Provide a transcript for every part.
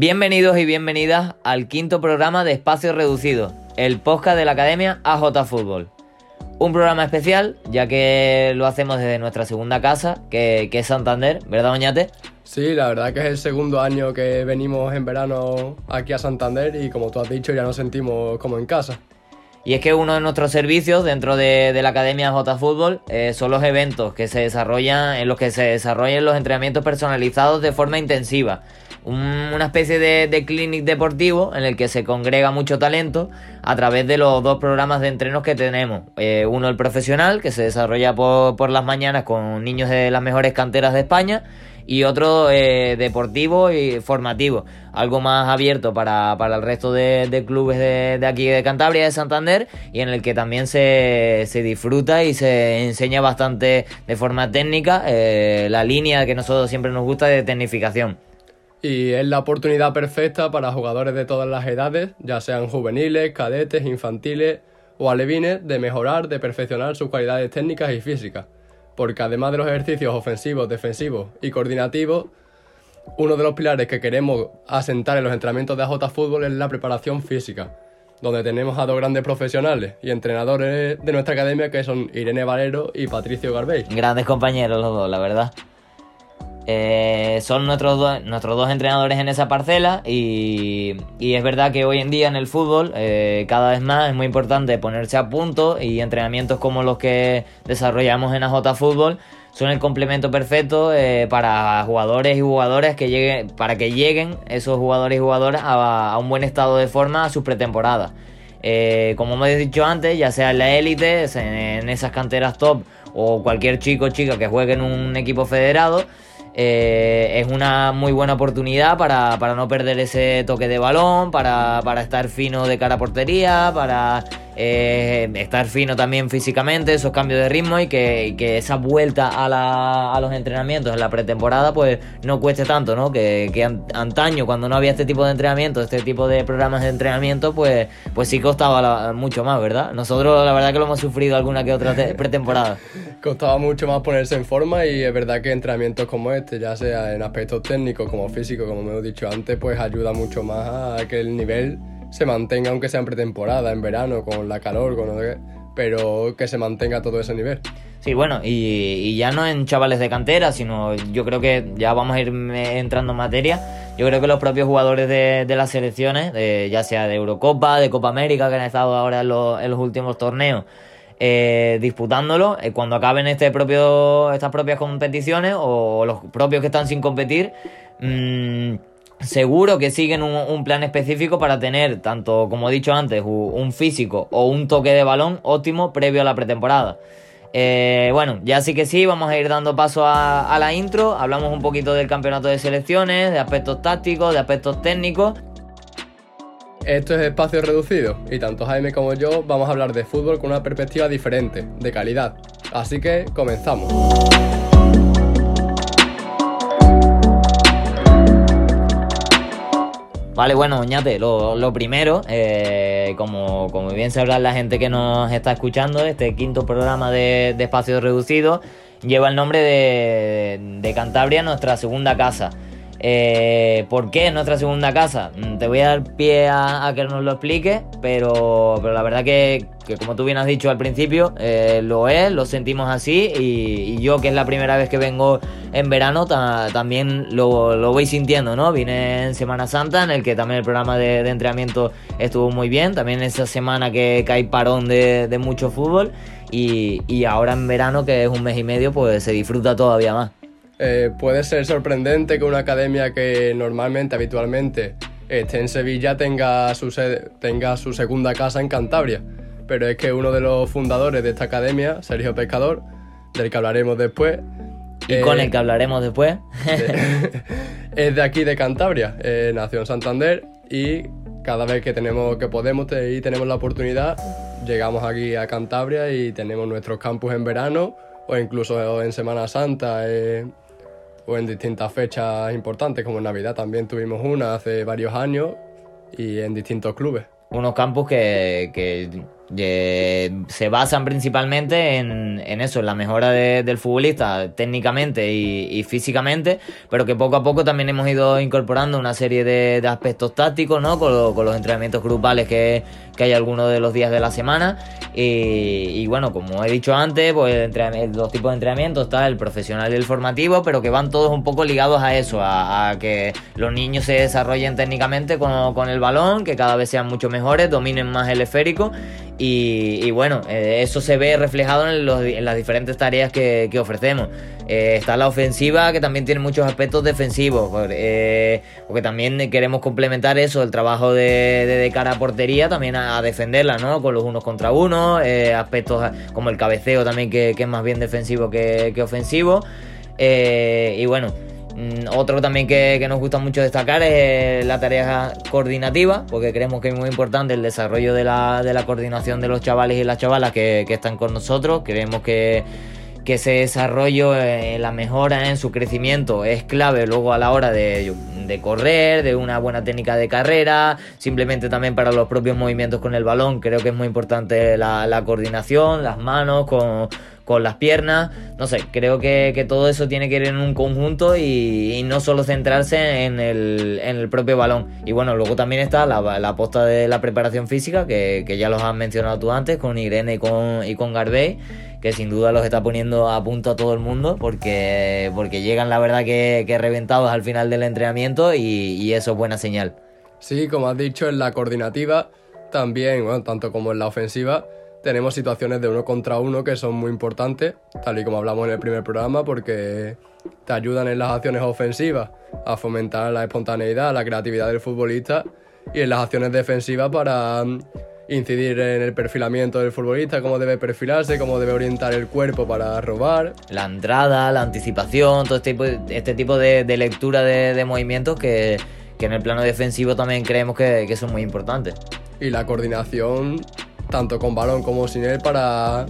Bienvenidos y bienvenidas al quinto programa de Espacio Reducido, el podcast de la Academia AJ Fútbol. Un programa especial, ya que lo hacemos desde nuestra segunda casa, que, que es Santander, ¿verdad, Oñate? Sí, la verdad que es el segundo año que venimos en verano aquí a Santander y como tú has dicho ya nos sentimos como en casa. Y es que uno de nuestros servicios dentro de, la Academia J Fútbol eh, son los eventos que se desarrollan, en los que se desarrollan los entrenamientos personalizados de forma intensiva. Una especie de, clinic deportivo en el que se congrega mucho talento a través de los dos programas de entrenos que tenemos. Eh, uno el profesional, que se desarrolla por, las mañanas con niños de las mejores canteras de España y otro eh, deportivo y formativo, algo más abierto para, el resto de, clubes de, aquí de Cantabria, de Santander, y en el que también se, disfruta y se enseña bastante de forma técnica eh, la línea que nosotros siempre nos gusta de tecnificación. Y es la oportunidad perfecta para jugadores de todas las edades, ya sean juveniles, cadetes, infantiles o alevines, de mejorar, de perfeccionar sus cualidades técnicas y físicas porque además de los ejercicios ofensivos, defensivos y coordinativos, uno de los pilares que queremos asentar en los entrenamientos de AJ Fútbol es la preparación física, donde tenemos a dos grandes profesionales y entrenadores de nuestra academia que son Irene Valero y Patricio Garbey. Grandes compañeros los dos, la verdad. Eh, son nuestros, nuestros dos entrenadores en esa parcela y, es verdad que hoy en día en el fútbol eh, cada vez más es muy importante ponerse a punto y entrenamientos como los que desarrollamos en AJ Fútbol son el complemento perfecto eh, para jugadores y jugadoras que lleguen, para que lleguen esos jugadores y jugadoras a, un buen estado de forma a su pretemporada. como hemos dicho antes, ya sea en la élite, en esas canteras top o cualquier chico o chica que juegue en un equipo federado, eh, es una muy buena oportunidad para, no perder ese toque de balón, para, para estar fino de cara a portería, para eh, estar fino también físicamente, esos cambios de ritmo y que, esa vuelta a, los entrenamientos en la pretemporada pues no cueste tanto, ¿no? Que, antaño cuando no había este tipo de entrenamiento, este tipo de programas de entrenamiento, pues, pues sí costaba mucho más, ¿verdad? Nosotros la verdad que lo hemos sufrido alguna que otra pretemporada. costaba mucho más ponerse en forma y es verdad que entrenamientos como este, ya sea en aspectos técnicos como físicos, como me he dicho antes, pues ayuda mucho más a que el nivel se mantenga, aunque sea en pretemporada, en verano, con la calor, con pero que se mantenga todo ese nivel. Sí, bueno, y, ya no en chavales de cantera, sino yo creo que ya vamos a ir entrando en materia. Yo creo que los propios jugadores de, las selecciones, ya sea de Eurocopa, de Copa América, que han estado ahora en los, últimos torneos, eh, disputándolo, eh, cuando acaben este propio, estas propias competiciones o los propios que están sin competir, mmm, seguro que siguen un, plan específico para tener, tanto como he dicho antes, un físico o un toque de balón óptimo previo a la pretemporada. Eh, bueno, ya sí que sí, vamos a ir dando paso a, la intro. Hablamos un poquito del campeonato de selecciones, de aspectos tácticos, de aspectos técnicos. Esto es espacio reducido y tanto Jaime como yo vamos a hablar de fútbol con una perspectiva diferente, de calidad. Así que comenzamos. Vale, bueno, Oñate, lo, primero, eh, como, como, bien sabrá la gente que nos está escuchando, este quinto programa de, Espacio Reducido lleva el nombre de, de Cantabria, nuestra segunda casa. Eh, ¿Por qué nuestra segunda casa? Mm, te voy a dar pie a, que nos lo explique, pero, pero la verdad que, como tú bien has dicho al principio, eh, lo es, lo sentimos así y, yo que es la primera vez que vengo en verano también lo, voy sintiendo, ¿no? Vine en Semana Santa en el que también el programa de, entrenamiento estuvo muy bien, también esa semana que, hay parón de, mucho fútbol y, y ahora en verano que es un mes y medio pues se disfruta todavía más. Eh, puede ser sorprendente que una academia que normalmente, habitualmente, esté en Sevilla tenga su, tenga su segunda casa en Cantabria. Pero es que uno de los fundadores de esta academia, Sergio Pescador, del que hablaremos después. Y con el que hablaremos después. es de aquí de Cantabria, eh, nació en Santander y cada vez que tenemos que podemos y tenemos la oportunidad, llegamos aquí a Cantabria y tenemos nuestros campus en verano o incluso en Semana Santa. Eh, o en distintas fechas importantes, como en Navidad también tuvimos una hace varios años y en distintos clubes. Unos campus que, se basan principalmente en, eso, en la mejora del futbolista técnicamente y, físicamente, pero que poco a poco también hemos ido incorporando una serie de, aspectos tácticos, ¿no? Con, los entrenamientos grupales que, hay algunos de los días de la semana. Y, bueno, como he dicho antes, pues los tipos de entrenamiento está el profesional y el formativo, pero que van todos un poco ligados a eso, a, que los niños se desarrollen técnicamente con, el balón, que cada vez sean mucho mejores, dominen más el esférico y, bueno, eh, eso se ve reflejado en, las diferentes tareas que, ofrecemos. Eh, está la ofensiva que también tiene muchos aspectos defensivos, eh, porque también queremos complementar eso, el trabajo de, cara a portería, también a, defenderla, ¿no? Con los unos contra uno, aspectos como el cabeceo también que, es más bien defensivo que, que ofensivo. y bueno, otro también que, nos gusta mucho destacar es la tarea coordinativa, porque creemos que es muy importante el desarrollo de la, coordinación de los chavales y las chavalas que, están con nosotros. Creemos que, ese desarrollo, eh, la mejora en su crecimiento es clave luego a la hora de, correr, de una buena técnica de carrera, simplemente también para los propios movimientos con el balón. Creo que es muy importante la coordinación, las manos con con las piernas, no sé, creo que, todo eso tiene que ir en un conjunto y, no solo centrarse en el, propio balón. Y bueno, luego también está la, la posta de la preparación física, que, ya los has mencionado tú antes, con Irene y con, y con que sin duda los está poniendo a punto a todo el mundo porque, porque llegan la verdad que, reventados al final del entrenamiento y, y, eso es buena señal. Sí, como has dicho, en la coordinativa también, bueno, tanto como en la ofensiva, tenemos situaciones de uno contra uno que son muy importantes, tal y como hablamos en el primer programa, porque te ayudan en las acciones ofensivas a fomentar la espontaneidad, la creatividad del futbolista y en las acciones defensivas para mm, incidir en el perfilamiento del futbolista, cómo debe perfilarse, cómo debe orientar el cuerpo para robar. La entrada, la anticipación, todo este tipo, este tipo de, lectura de, movimientos que, en el plano defensivo también creemos que, que son muy importantes. Y la coordinación tanto con balón como sin él, para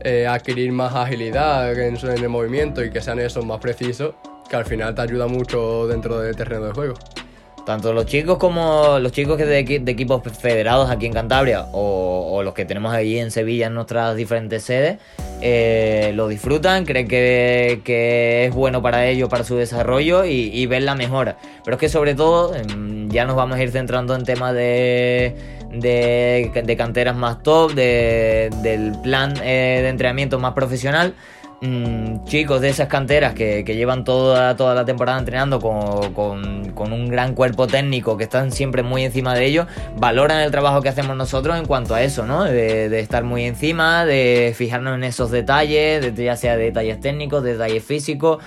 eh, adquirir más agilidad en, el movimiento y que sean esos más precisos, que al final te ayuda mucho dentro del terreno de juego. Tanto los chicos como los chicos que de, equipos federados aquí en Cantabria o, los que tenemos allí en Sevilla en nuestras diferentes sedes, eh, lo disfrutan, creen que, es bueno para ellos, para su desarrollo y, ven la mejora. Pero es que sobre todo em, ya nos vamos a ir centrando en temas de de, canteras más top, del plan eh, de entrenamiento más profesional. Mm, chicos de esas canteras que, llevan toda, toda la temporada entrenando con, un gran cuerpo técnico, que están siempre muy encima de ellos, valoran el trabajo que hacemos nosotros en cuanto a eso, ¿no? De, de estar muy encima, de fijarnos en esos detalles, de, ya sea detalles técnicos, detalles físicos.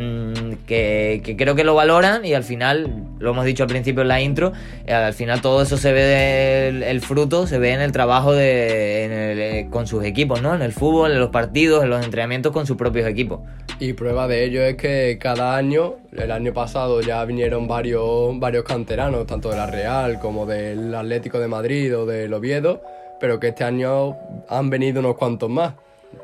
Mm, que, creo que lo valoran y al final, lo hemos dicho al principio en la intro, eh, al final todo eso se ve, el, fruto se ve en el trabajo de, eh, con sus equipos, ¿no? En el fútbol, en los partidos, en los entrenamientos con sus propios equipos. Y prueba de ello es que cada año, el año pasado ya vinieron varios, varios canteranos, tanto de la Real como del Atlético de Madrid o del Oviedo, pero que este año han venido unos cuantos más,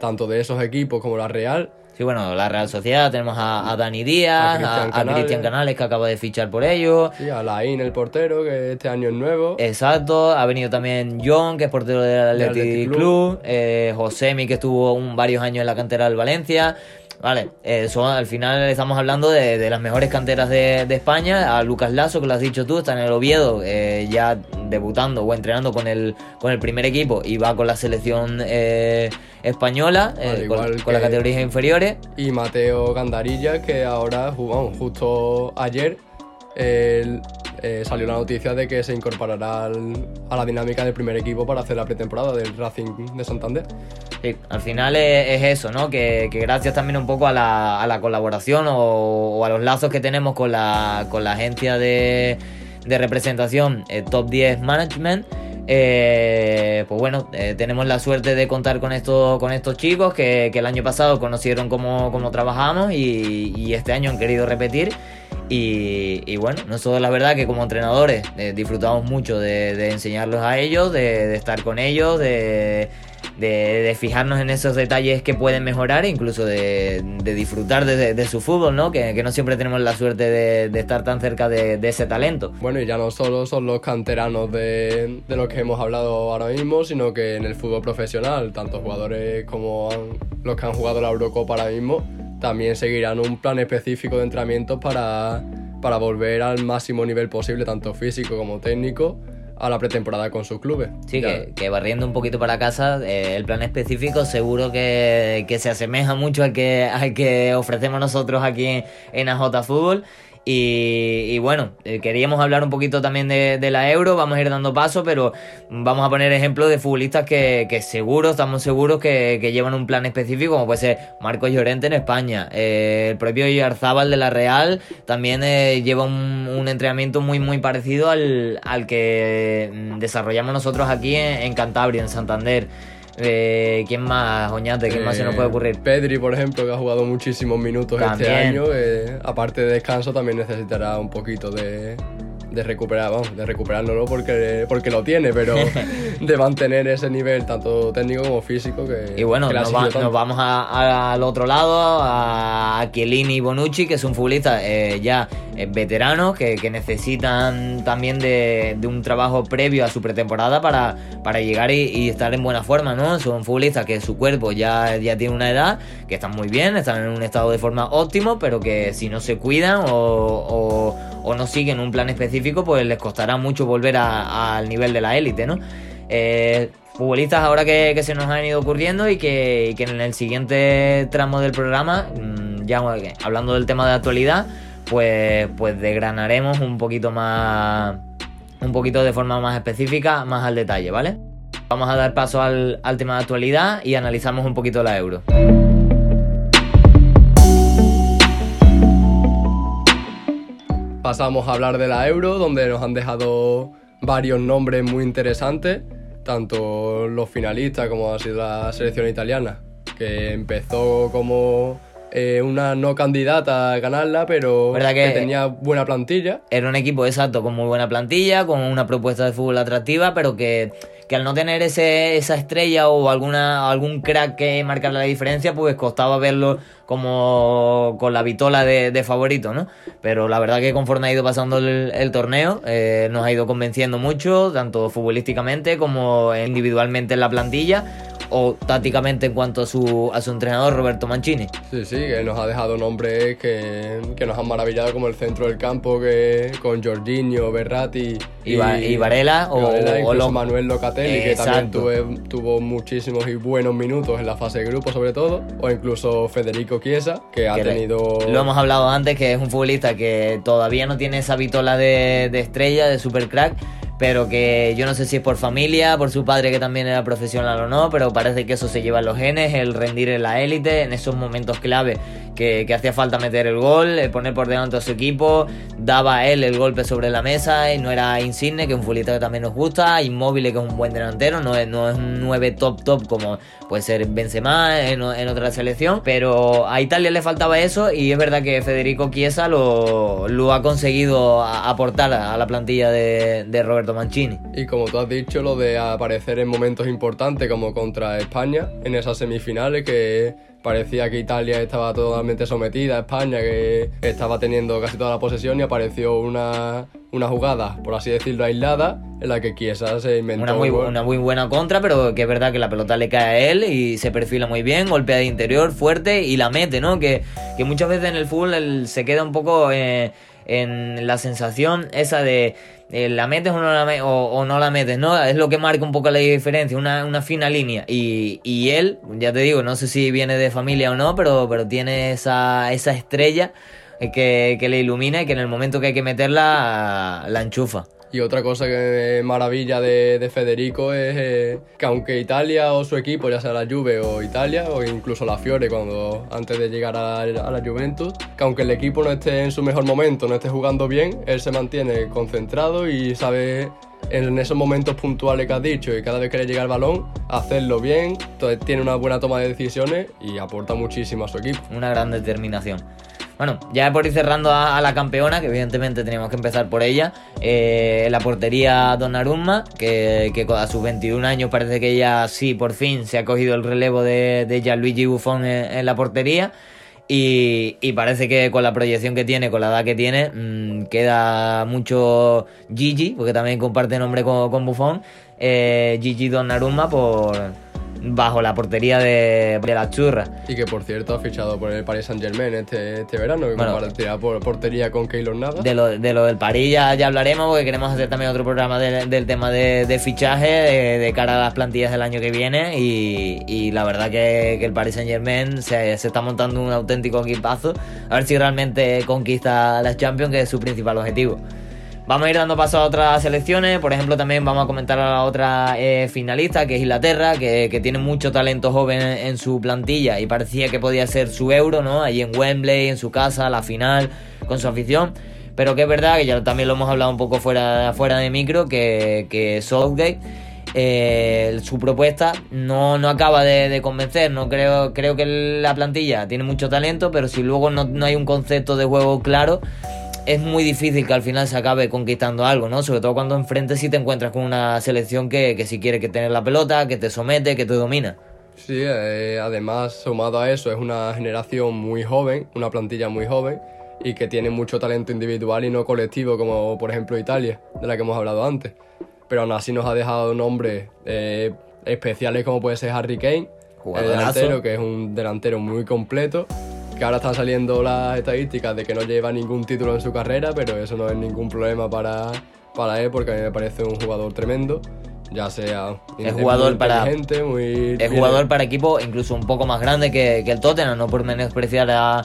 tanto de esos equipos como la Real Sí, bueno, la Real Sociedad tenemos a, Dani Díaz, a Cristian Canales. que acaba de fichar por ellos. Sí, a Laín, el portero, que este año es nuevo. Exacto, ha venido también John, que es portero del Athletic Club, Club. Eh, Josemi, que estuvo un, varios años en la cantera del Valencia. Vale, eso al final estamos hablando de, las mejores canteras de, España. A Lucas Lazo, que lo has dicho tú, está en el Oviedo, eh, ya debutando o entrenando con el, con el primer equipo y va con la selección eh, española, eh, con, las categorías inferiores. Y Mateo Gandarilla, que ahora, jugamos justo ayer, salió la noticia de que se incorporará a la dinámica del primer equipo para hacer la pretemporada del Racing de Santander. Sí, al final es, eso, ¿no? Que, gracias también un poco a la, colaboración o, a los lazos que tenemos con la, agencia de, representación eh, Top 10 Management. Eh, pues bueno, eh, tenemos la suerte de contar con estos, chicos que, el año pasado conocieron cómo, trabajamos y, este año han querido repetir Y, bueno, nosotros la verdad que como entrenadores eh, disfrutamos mucho de, enseñarlos a ellos, de, estar con ellos, de, fijarnos en esos detalles que pueden mejorar incluso de, disfrutar de, su fútbol, ¿no? Que, no siempre tenemos la suerte de, estar tan cerca de, ese talento. Bueno, y ya no solo son los canteranos de, los que hemos hablado ahora mismo, sino que en el fútbol profesional, tanto jugadores como los que han jugado la Eurocopa ahora mismo, también seguirán un plan específico de entrenamiento para, para volver al máximo nivel posible, tanto físico como técnico, a la pretemporada con sus clubes. Sí, que, barriendo un poquito para casa, eh, el plan específico seguro que, se asemeja mucho al que, al que ofrecemos nosotros aquí en, en AJ Fútbol y, bueno, eh, queríamos hablar un poquito también de, la Euro, vamos a ir dando paso, pero vamos a poner ejemplos de futbolistas que, que seguro, estamos seguros que, llevan un plan específico, como puede ser Marcos Llorente en España, eh, el propio Yarzábal de la Real también eh, lleva un, entrenamiento muy muy parecido al, al que mm, desarrollamos nosotros aquí en Cantabria, en Santander. Eh, ¿Quién más, Oñate? ¿Quién más se nos puede ocurrir? Pedri, por ejemplo, que ha jugado muchísimos minutos este año. Eh, aparte de descanso, también necesitará un poquito de, de recuperar, vamos, de recuperarlo porque, porque lo tiene, pero de mantener ese nivel tanto técnico como físico que... Y bueno, nos, vamos al otro lado, a Chiellini y Bonucci, que son futbolistas eh, ya eh, veteranos que, necesitan también de, un trabajo previo a su pretemporada para, para llegar y, estar en buena forma, ¿no? Son futbolistas que su cuerpo ya, ya tiene una edad, que están muy bien, están en un estado de forma óptimo, pero que si no se cuidan o o no siguen un plan específico, pues les costará mucho volver al nivel de la élite, ¿no? Eh, futbolistas ahora que, se nos han ido ocurriendo y que, en el siguiente tramo del programa, mm, ya hablando del tema de actualidad, pues, pues desgranaremos un poquito más, un poquito de forma más específica, más al detalle, ¿vale? Vamos a dar paso al, al tema de actualidad y analizamos un poquito la euro. Pasamos a hablar de la Euro, donde nos han dejado varios nombres muy interesantes, tanto los finalistas como ha sido la selección italiana, que empezó como eh, una no candidata a ganarla, pero que, tenía buena plantilla. Era un equipo exacto, con muy buena plantilla, con una propuesta de fútbol atractiva, pero que, que al no tener ese, esa estrella o alguna, algún crack que marcara la diferencia, pues costaba verlo como con la vitola de, favorito, ¿no? Pero la verdad que conforme ha ido pasando el, torneo, eh, nos ha ido convenciendo mucho, tanto futbolísticamente como individualmente en la plantilla o tácticamente en cuanto a su, a su entrenador Roberto Mancini. Sí, sí, que nos ha dejado nombres que, que nos han maravillado como el centro del campo que con Jorginho, Berratti y, y, Varela o, Manuel Locatelli que también tuvo muchísimos y buenos minutos en la fase de grupo sobre todo o incluso Federico Chiesa que, ha tenido... Lo hemos hablado antes que es un futbolista que todavía no tiene esa vitola de, de estrella, de super crack pero que yo no sé si es por familia, por su padre que también era profesional o no, pero parece que eso se lleva en los genes, el rendir en la élite, en esos momentos clave que, hacía falta meter el gol, poner por delante a su equipo, daba él el golpe sobre la mesa y no era Insigne, que es un futbolista que también nos gusta, Inmóvil, que es un buen delantero, no es, no es un 9 top top como puede ser Benzema en, en otra selección, pero a Italia le faltaba eso y es verdad que Federico Chiesa lo, lo ha conseguido aportar a la plantilla de Roberto Mancini. Y como tú has dicho, lo de aparecer en momentos importantes como contra España en esas semifinales que parecía que Italia estaba totalmente sometida a España, que estaba teniendo casi toda la posesión y apareció una, una jugada, por así decirlo, aislada, en la que Chiesa se inventó. Una muy, una muy buena contra, pero que es verdad que la pelota le cae a él y se perfila muy bien, golpea de interior fuerte y la mete, ¿no? Que, que muchas veces en el fútbol se queda un poco eh, en la sensación esa de eh, la metes o no la, o, no la metes, ¿no? Es lo que marca un poco la diferencia, una, fina línea. Y, y, él, ya te digo, no sé si viene de familia o no, pero, pero tiene esa, esa estrella que, que le ilumina y que en el momento que hay que meterla, la enchufa. Y otra cosa que maravilla de, Federico es eh, que aunque Italia o su equipo, ya sea la Juve o Italia, o incluso la Fiore cuando antes de llegar a, la Juventus, que aunque el equipo no esté en su mejor momento, no esté jugando bien, él se mantiene concentrado y sabe en esos momentos puntuales que has dicho y cada vez que le llega el balón, hacerlo bien, entonces tiene una buena toma de decisiones y aporta muchísimo a su equipo. Una gran determinación. Bueno, ya por ir cerrando a, la campeona, que evidentemente teníamos que empezar por ella, eh, la portería Donnarumma, que, que, a sus 21 años parece que ella sí, por fin, se ha cogido el relevo de, de Gianluigi Buffon en, la portería. Y, parece que con la proyección que tiene, con la edad que tiene, mm, queda mucho Gigi, porque también comparte nombre con, con Buffon, eh, Gigi Donnarumma por bajo la portería de, de la churra. Y que por cierto ha fichado por el Paris Saint Germain este, este verano, que bueno, por portería con Keylor Nada. De lo, de lo del París ya, hablaremos, porque queremos hacer también otro programa del tema de, fichaje de, cara a las plantillas del año que viene. Y, la verdad que, el Paris Saint Germain se, se está montando un auténtico equipazo. A ver si realmente conquista las Champions, que es su principal objetivo. Vamos a ir dando paso a otras selecciones. Por ejemplo, también vamos a comentar a la otra eh, finalista, que es Inglaterra, que, tiene mucho talento joven en, su plantilla y parecía que podía ser su euro, ¿no? Allí en Wembley, en su casa, la final, con su afición. Pero que es verdad, que ya también lo hemos hablado un poco fuera, fuera de micro, que, que Southgate. Eh, su propuesta no, no acaba de, convencer. No creo, creo que la plantilla tiene mucho talento, pero si luego no, no hay un concepto de juego claro, es muy difícil que al final se acabe conquistando algo, ¿no? Sobre todo cuando enfrente sí te encuentras con una selección que, que sí quiere que tener la pelota, que te somete, que te domina. Sí, eh, además, sumado a eso, es una generación muy joven, una plantilla muy joven y que tiene mucho talento individual y no colectivo, como por ejemplo Italia, de la que hemos hablado antes. Pero aún así nos ha dejado nombres eh, especiales como puede ser Harry Kane, el delantero, que es un delantero muy completo que ahora están saliendo las estadísticas de que no lleva ningún título en su carrera, pero eso no es ningún problema para, para él porque a mí me parece un jugador tremendo. Ya sea es jugador para muy, es jugador para equipo incluso un poco más grande que, que el Tottenham, no por menospreciar a,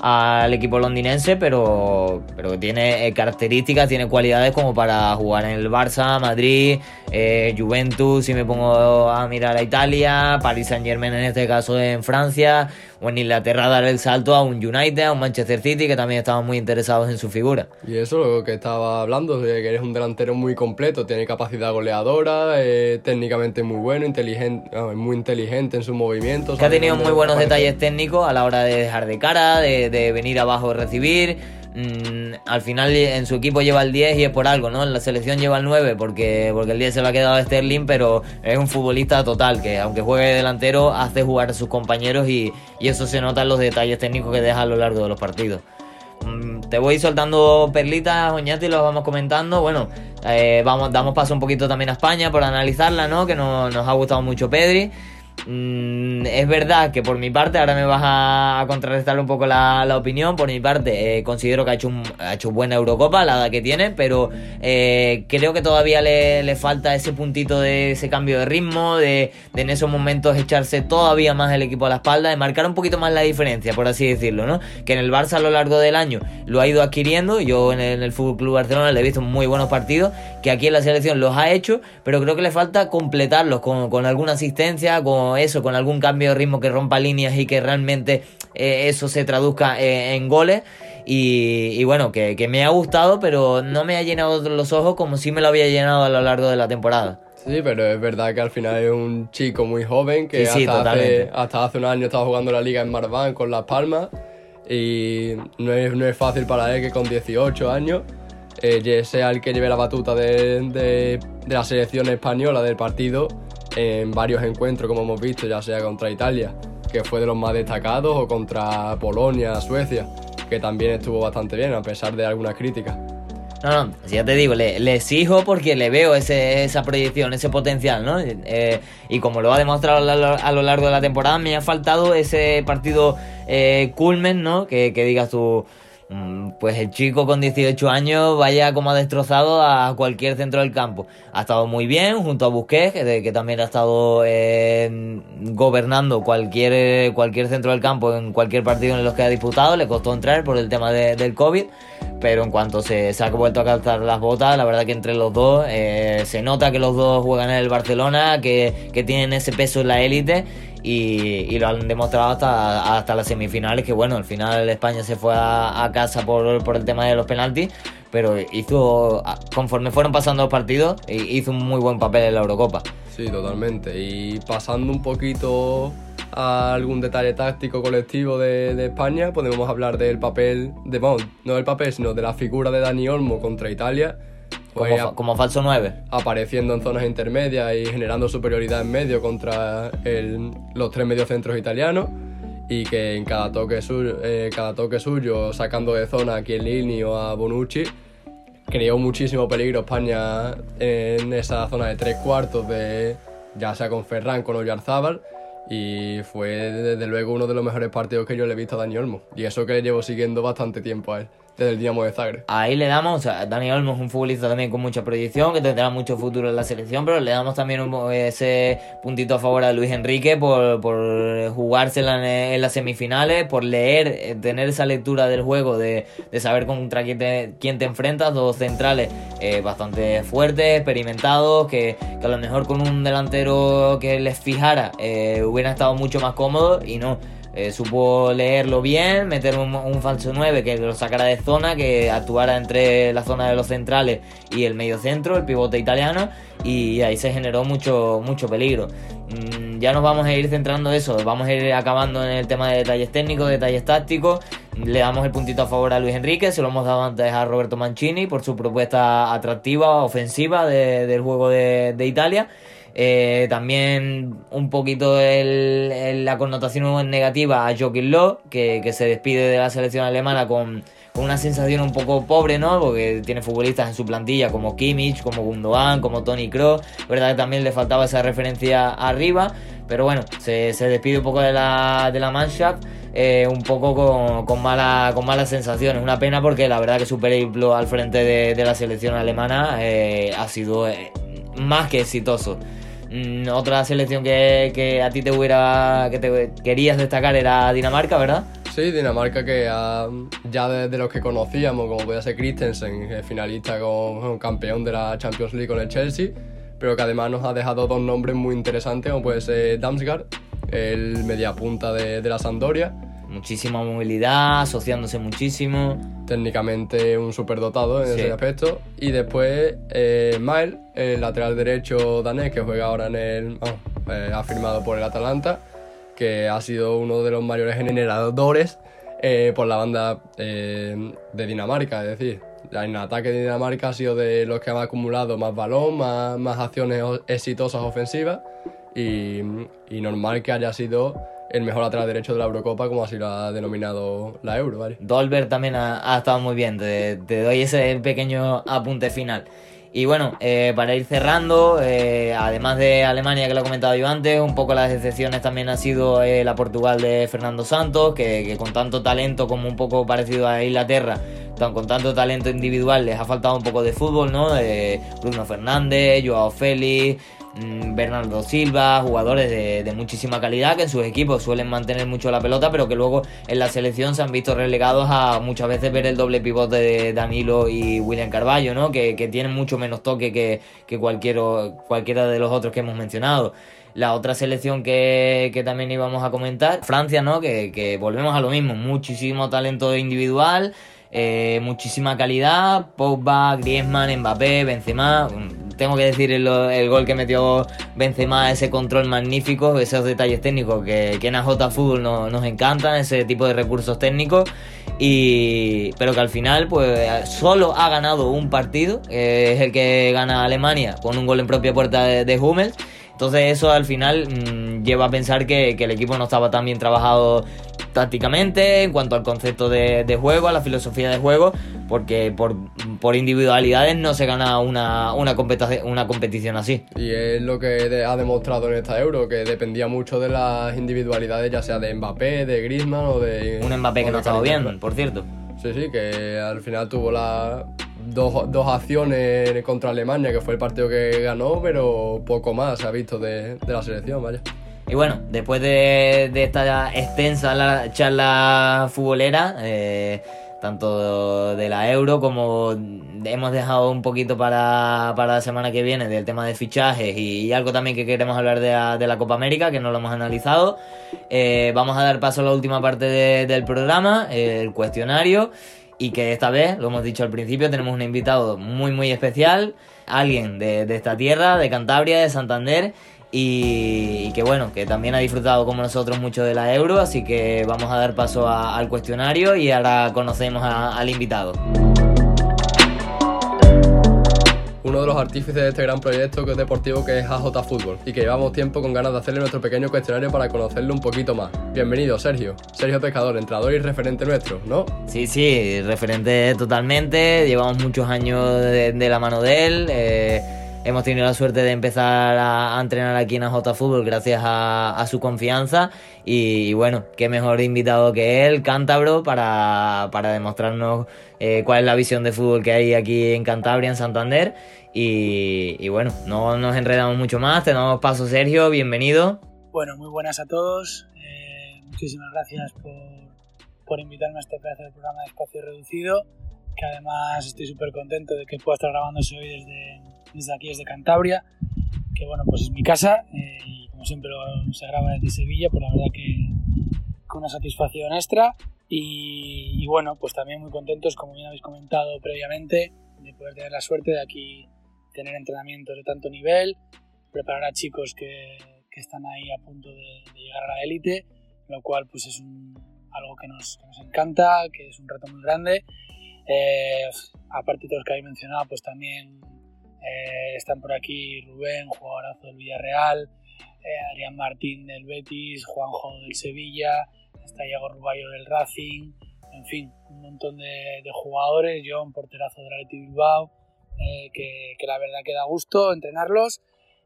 al equipo londinense, pero, pero tiene eh, características, tiene cualidades como para jugar en el Barça, Madrid, eh, Juventus, si me pongo a mirar a Italia, Paris Saint Germain en este caso en Francia, o en Inglaterra dar el salto a un United, a un Manchester City, que también estaban muy interesados en su figura. Y eso lo que estaba hablando, de que eres un delantero muy completo, tiene capacidad goleadora, eh, técnicamente muy bueno, inteligente, muy inteligente en sus movimientos. Que ha tenido muy buenos detalles técnicos a la hora de dejar de cara, de, de venir abajo a recibir Mm, al final en su equipo lleva el 10 y es por algo, ¿no? En la selección lleva el 9 porque, porque el 10 se lo ha quedado a Sterling, pero es un futbolista total que aunque juegue delantero hace jugar a sus compañeros y, eso se nota en los detalles técnicos que deja a lo largo de los partidos. Mm, te voy soltando perlitas, Oñati, y los vamos comentando. Bueno, eh, vamos, damos paso un poquito también a España por analizarla, ¿no? Que nos ha gustado mucho Pedri. Mm, es verdad que por mi parte, ahora me vas a, contrarrestar un poco la, opinión, por mi parte eh, considero que ha hecho, ha hecho buena Eurocopa, la edad que tiene, pero eh, creo que todavía le, falta ese puntito de ese cambio de ritmo, de, en esos momentos echarse todavía más el equipo a la espalda, de marcar un poquito más la diferencia, por así decirlo, ¿no? Que en el Barça a lo largo del año lo ha ido adquiriendo, yo en el, Fútbol Club Barcelona le he visto muy buenos partidos, que aquí en la selección los ha hecho, pero creo que le falta completarlos con, con alguna asistencia, con eso, con algún cambio de ritmo que rompa líneas y que realmente eh, eso se traduzca eh, en goles. Y, bueno, que, me ha gustado, pero no me ha llenado los ojos como si me lo había llenado a lo largo de la temporada. Sí, pero es verdad que al final es un chico muy joven que hasta, hace, hasta, hace, un año estaba jugando la liga en Marván con Las Palmas y no es, no es fácil para él que con 18 años eh, sea el que lleve la batuta de, de, de la selección española del partido en varios encuentros, como hemos visto, ya sea contra Italia, que fue de los más destacados, o contra Polonia, Suecia, que también estuvo bastante bien, a pesar de algunas críticas. No, no, ya te digo, le, exijo porque le veo ese, esa proyección, ese potencial, ¿no? Eh, y como lo ha demostrado a lo, largo de la temporada, me ha faltado ese partido eh, culmen, ¿no? Que, digas tú, pues el chico con 18 años vaya como ha destrozado a cualquier centro del campo. Ha estado muy bien junto a Busquets, que, también ha estado eh, gobernando cualquier, cualquier centro del campo en cualquier partido en los que ha disputado. Le costó entrar por el tema del COVID, pero en cuanto se, se, ha vuelto a calzar las botas, la verdad que entre los dos eh, se nota que los dos juegan en el Barcelona, que, que tienen ese peso en la élite y, lo han demostrado hasta, hasta las semifinales, que bueno, al final España se fue a, casa por, el tema de los penaltis, pero hizo, conforme fueron pasando los partidos, hizo un muy buen papel en la Eurocopa. Sí, totalmente. Y pasando un poquito a algún detalle táctico colectivo de, España, podemos hablar del papel, de, bueno, no del papel, sino de la figura de Dani Olmo contra Italia. Pues como, falso 9. Apareciendo en zonas intermedias y generando superioridad en medio contra los tres mediocentros italianos. Y que en cada toque, eh, cada toque suyo, sacando de zona a Chiellini o a Bonucci, creó muchísimo peligro España en esa zona de tres cuartos, de, ya sea con Ferran, con Oyarzábal y fue desde luego uno de los mejores partidos que yo le he visto a Dani Olmo. Y eso que le llevo siguiendo bastante tiempo a él desde el Dinamo de Zagreb. Ahí le damos, o Dani Olmo es un futbolista también con mucha proyección, que tendrá mucho futuro en la selección, pero le damos también ese puntito a favor a Luis Enrique por, por jugársela en, las semifinales, por leer, eh, tener esa lectura del juego, de, de saber contra quién te, quién te enfrentas, dos centrales eh, bastante fuertes, experimentados, que, que, a lo mejor con un delantero que les fijara eh, hubieran estado mucho más cómodos y no eh, supo leerlo bien, meter un, falso 9 que lo sacara de zona, que actuara entre la zona de los centrales y el medio centro, el pivote italiano, y ahí se generó mucho, mucho peligro. Mm, ya nos vamos a ir centrando eso, vamos a ir acabando en el tema de detalles técnicos, detalles tácticos. Le damos el puntito a favor a Luis Enrique, se lo hemos dado antes a Roberto Mancini por su propuesta atractiva, ofensiva del juego de Italia. Eh, también un poquito la connotación negativa a Joaquín Lowe, que, se despide de la selección alemana con, una sensación un poco pobre, ¿no? Porque tiene futbolistas en su plantilla como Kimmich, como Gundogan, como Tony Kroos. Verdad que también le faltaba esa referencia arriba. Pero bueno, se, despide un poco de la, de la mannschaft. Eh, un poco con, con, mala, con malas sensaciones. Una pena porque la verdad que su periplo al frente de, la selección alemana eh, ha sido más que exitoso. Mm, otra selección que, a ti te hubiera que te querías destacar era Dinamarca, ¿verdad? Sí, Dinamarca que ya de, los que conocíamos, como podía ser Christensen, finalista con campeón de la Champions League con el Chelsea, pero que además nos ha dejado dos nombres muy interesantes, como puede ser Damsgaard, el mediapunta de, de la Sampdoria, muchísima movilidad, asociándose muchísimo. Técnicamente un superdotado en ese aspecto. Y después eh, el lateral derecho danés que juega ahora en el. Eh, ha firmado por el Atalanta, que ha sido uno de los mayores generadores eh, por la banda eh, de Dinamarca. Es decir, en ataque de Dinamarca ha sido de los que han acumulado más balón, más, más acciones exitosas ofensivas. Y, y normal que haya sido el mejor lateral derecho de la Eurocopa, como así lo ha denominado la Euro, ¿vale? Dolberg también ha, estado muy bien, te, doy ese pequeño apunte final. Y bueno, eh, para ir cerrando, eh, además de Alemania que lo he comentado yo antes, un poco las excepciones también ha sido eh, la Portugal de Fernando Santos, que, con tanto talento como un poco parecido a Inglaterra, con tanto talento individual les ha faltado un poco de fútbol, ¿no? Bruno Fernández, Joao Félix, Bernardo Silva, jugadores de, muchísima calidad que en sus equipos suelen mantener mucho la pelota, pero que luego en la selección se han visto relegados a muchas veces ver el doble pivote de Danilo y William Carballo, ¿no? que, tienen mucho menos toque que, que cualquiera de los otros que hemos mencionado. La otra selección que, también íbamos a comentar, Francia, ¿no? Que, volvemos a lo mismo, muchísimo talento individual, eh, muchísima calidad, Pogba, Griezmann, Mbappé, Benzema, tengo que decir el, gol que metió Benzema, ese control magnífico, esos detalles técnicos que, que en AJ Fútbol nos encantan, ese tipo de recursos técnicos. Y, pero que al final pues solo ha ganado un partido, es el que gana Alemania con un gol en propia puerta de, de Hummels. Entonces eso al final mm, lleva a pensar que, el equipo no estaba tan bien trabajado tácticamente en cuanto al concepto de, juego, a la filosofía de juego, porque por, por individualidades no se gana una, una, una competición así. Y es lo que ha demostrado en esta Euro, que dependía mucho de las individualidades, ya sea de Mbappé, de Griezmann o de... Un Mbappé que no estaba bien, por cierto. Sí, sí, que al final tuvo la, dos, dos, acciones contra Alemania, que fue el partido que ganó, pero poco más se ha visto de, la selección, vaya. Y bueno, después de, esta extensa charla futbolera, eh, tanto de la Euro como hemos dejado un poquito para, la semana que viene del tema de fichajes y, algo también que queremos hablar de la, Copa América, que no lo hemos analizado, eh, vamos a dar paso a la última parte del programa, el cuestionario y que esta vez, lo hemos dicho al principio, tenemos un invitado muy muy especial, alguien de, esta tierra, de Cantabria, de Santander, y, que bueno, que también ha disfrutado como nosotros mucho de la Euro, así que vamos a dar paso al cuestionario y ahora conocemos al invitado. Uno de los artífices de este gran proyecto que es deportivo que es AJ Fútbol y que llevamos tiempo con ganas de hacerle nuestro pequeño cuestionario para conocerlo un poquito más. Bienvenido, Sergio. Sergio Pescador, entrenador y referente nuestro, ¿no? Sí, sí, referente totalmente. Llevamos muchos años de, la mano de él. Eh, hemos tenido la suerte de empezar a, entrenar aquí en AJ Fútbol gracias a, su confianza y, bueno, qué mejor invitado que él, cántabro, para, demostrarnos eh, cuál es la visión de fútbol que hay aquí en Cantabria, en Santander. Y, bueno, no nos enredamos mucho más, te damos paso Sergio, bienvenido. Bueno, muy buenas a todos, eh, muchísimas gracias por, por invitarme a este pedazo de programa de espacio reducido, que además estoy súper contento de que pueda estar grabándose hoy desde, desde aquí, desde Cantabria, que bueno, pues es mi casa eh, y como siempre lo, se graba desde Sevilla, pues la verdad que con una satisfacción extra y, bueno, pues también muy contentos, como bien habéis comentado previamente, de poder tener la suerte de aquí tener entrenamientos de tanto nivel, preparar a chicos que, que están ahí a punto de, llegar a la élite, lo cual pues es algo que nos, nos, encanta, que es un reto muy grande. Eh, aparte de todos que habéis mencionado, pues también eh, están por aquí Rubén, jugadorazo del Villarreal, eh, Adrián Martín del Betis, Juanjo del Sevilla, está Iago Ruballo del Racing, en fin, un montón de, jugadores, John, porterazo del Athletic Bilbao, eh, que, la verdad que da gusto entrenarlos.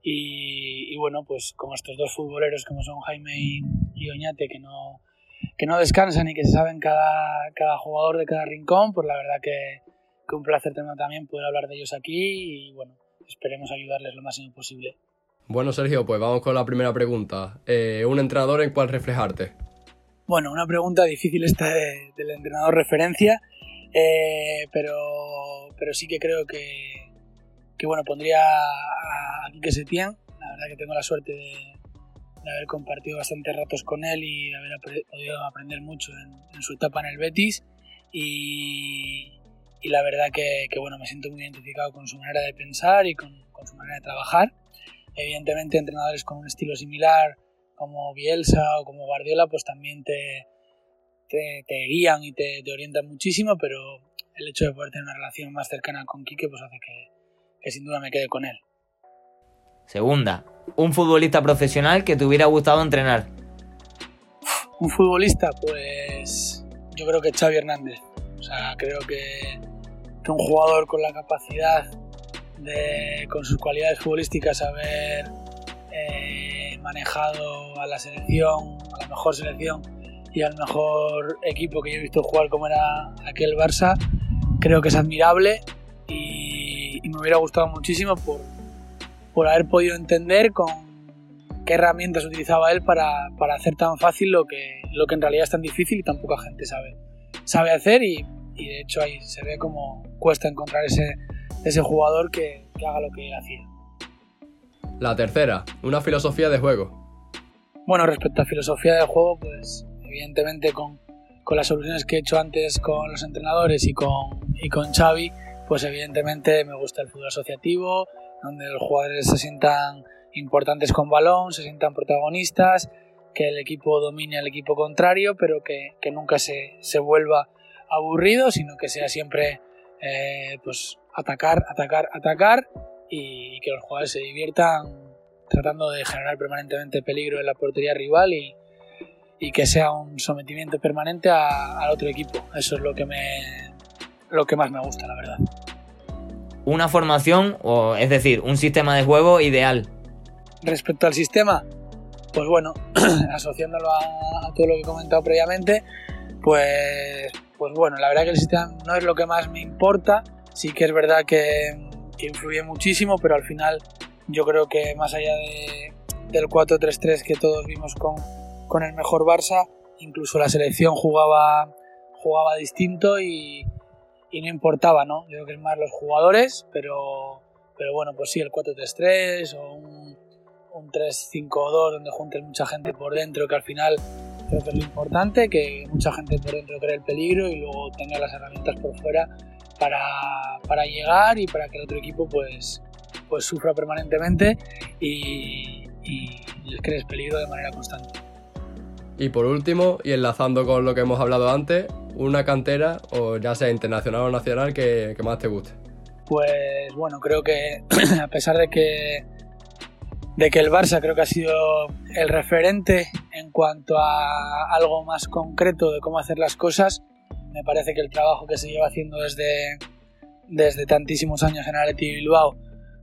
Y, bueno, pues como estos dos futboleros como son Jaime y, Oñate que no, que no descansan y que se saben cada, cada jugador de cada rincón, pues la verdad que, que un placer tener también poder hablar de ellos aquí y bueno, esperemos ayudarles lo máximo posible. Bueno, Sergio, pues vamos con la primera pregunta. Eh, ¿Un entrenador en cuál reflejarte? Bueno, una pregunta difícil esta del entrenador referencia, eh, pero, pero sí que creo que, que bueno, pondría a Quique Setién. La verdad que tengo la suerte de, haber compartido bastantes ratos con él y de haber podido aprender mucho en, en su etapa en el Betis. Y, y la verdad que, bueno, me siento muy identificado con su manera de pensar y con, su manera de trabajar. Evidentemente entrenadores con un estilo similar como Bielsa o como Guardiola pues también te, te, guían y te, orientan muchísimo, pero el hecho de poder tener una relación más cercana con Quique pues hace que, que sin duda me quede con él. Segunda, un futbolista profesional que te hubiera gustado entrenar. Un futbolista, pues yo creo que Xavi Hernández. O sea, creo que un jugador con la capacidad de, con sus cualidades futbolísticas, haber eh, manejado a la selección, a la mejor selección y al mejor equipo que yo he visto jugar como era aquel Barça, creo que es admirable y, me hubiera gustado muchísimo por, por haber podido entender con qué herramientas utilizaba él para, para, hacer tan fácil lo que, lo que en realidad es tan difícil y tan poca gente sabe, sabe hacer y y de hecho ahí se ve como cuesta encontrar ese, ese jugador que, haga lo que él hacía. La tercera, una filosofía de juego. Bueno, respecto a filosofía de juego, pues evidentemente con, con las soluciones que he hecho antes con los entrenadores y con, y con Xavi, pues evidentemente me gusta el fútbol asociativo, donde los jugadores se sientan importantes con balón, se sientan protagonistas, que el equipo domine al equipo contrario, pero que, que nunca se, se vuelva aburrido, sino que sea siempre eh, pues atacar, atacar, atacar y que los jugadores se diviertan tratando de generar permanentemente peligro en la portería rival y, que sea un sometimiento permanente al otro equipo. Eso es lo que me lo que más me gusta, la verdad. Una formación, o es decir, un sistema de juego ideal. Respecto al sistema, pues bueno, asociándolo a todo lo que he comentado previamente, pues pues bueno, la verdad que el sistema no es lo que más me importa, sí que es verdad que, influye muchísimo, pero al final yo creo que más allá del 4-3-3 que todos vimos con, con el mejor Barça, incluso la selección jugaba, jugaba distinto y, no importaba, ¿no? Yo creo que es más los jugadores, pero, pero bueno, pues sí, el 4-3-3 o un, un 3-5-2 donde juntes mucha gente por dentro, que al final Creo que es lo importante, que mucha gente por dentro cree el peligro y luego tenga las herramientas por fuera para, para llegar y para que el otro equipo pues, pues sufra permanentemente y, y les crees peligro de manera constante. Y por último, y enlazando con lo que hemos hablado antes, una cantera, o ya sea internacional o nacional, que, que más te guste. Pues bueno, creo que a pesar de que de que el Barça creo que ha sido el referente en cuanto a algo más concreto de cómo hacer las cosas. Me parece que el trabajo que se lleva haciendo desde, desde tantísimos años en Atleti Bilbao,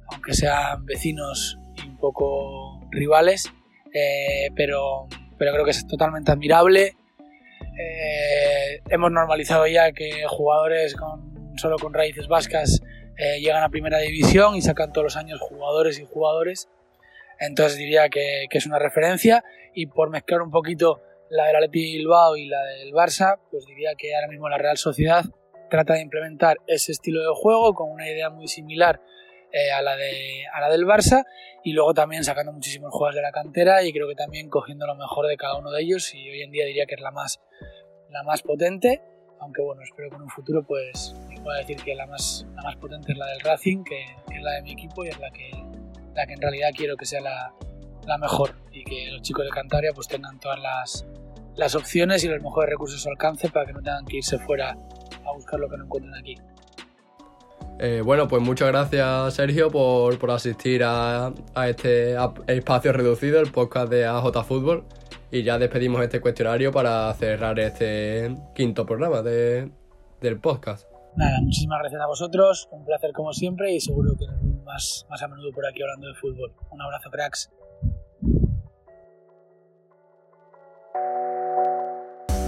aunque sean vecinos y un poco rivales, eh, pero, pero creo que es totalmente admirable. Eh, hemos normalizado ya que jugadores con, solo con raíces vascas eh, llegan a primera división y sacan todos los años jugadores y jugadores entonces diría que, es una referencia. Y por mezclar un poquito la del Atleti Bilbao y la del Barça, pues diría que ahora mismo la Real Sociedad trata de implementar ese estilo de juego con una idea muy similar eh, a, la de, a la del Barça y luego también sacando muchísimos juegos de la cantera y creo que también cogiendo lo mejor de cada uno de ellos y hoy en día diría que es la más, la más potente, aunque bueno, espero que en un futuro pues pueda decir que la más, la más potente es la del Racing, que es la de mi equipo y es la que la que en realidad quiero que sea la, la mejor y que los chicos de Cantabria pues tengan todas las, las opciones y los mejores recursos a su alcance para que no tengan que irse fuera a buscar lo que no encuentran aquí. Eh, bueno, pues muchas gracias Sergio por, por asistir a, a, este espacio reducido, el podcast de AJ Fútbol. Y ya despedimos este cuestionario para cerrar este quinto programa de, del podcast. Nada, muchísimas gracias a vosotros, un placer como siempre y seguro que más, más a menudo por aquí hablando de fútbol. Un abrazo, cracks.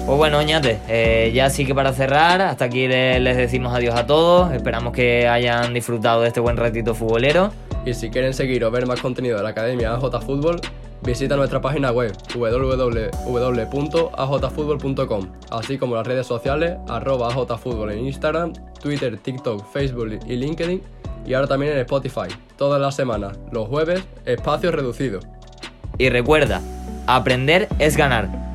Pues bueno, Oñate, eh, ya sí que para cerrar, hasta aquí les, decimos adiós a todos. Esperamos que hayan disfrutado de este buen ratito futbolero. Y si quieren seguir o ver más contenido de la Academia AJ Fútbol, visita nuestra página web www.ajfutbol.com, así como las redes sociales arroba ajfutbol en Instagram, Twitter, TikTok, Facebook y LinkedIn y ahora también en Spotify, todas las semanas, los jueves, espacio reducido. Y recuerda, aprender es ganar.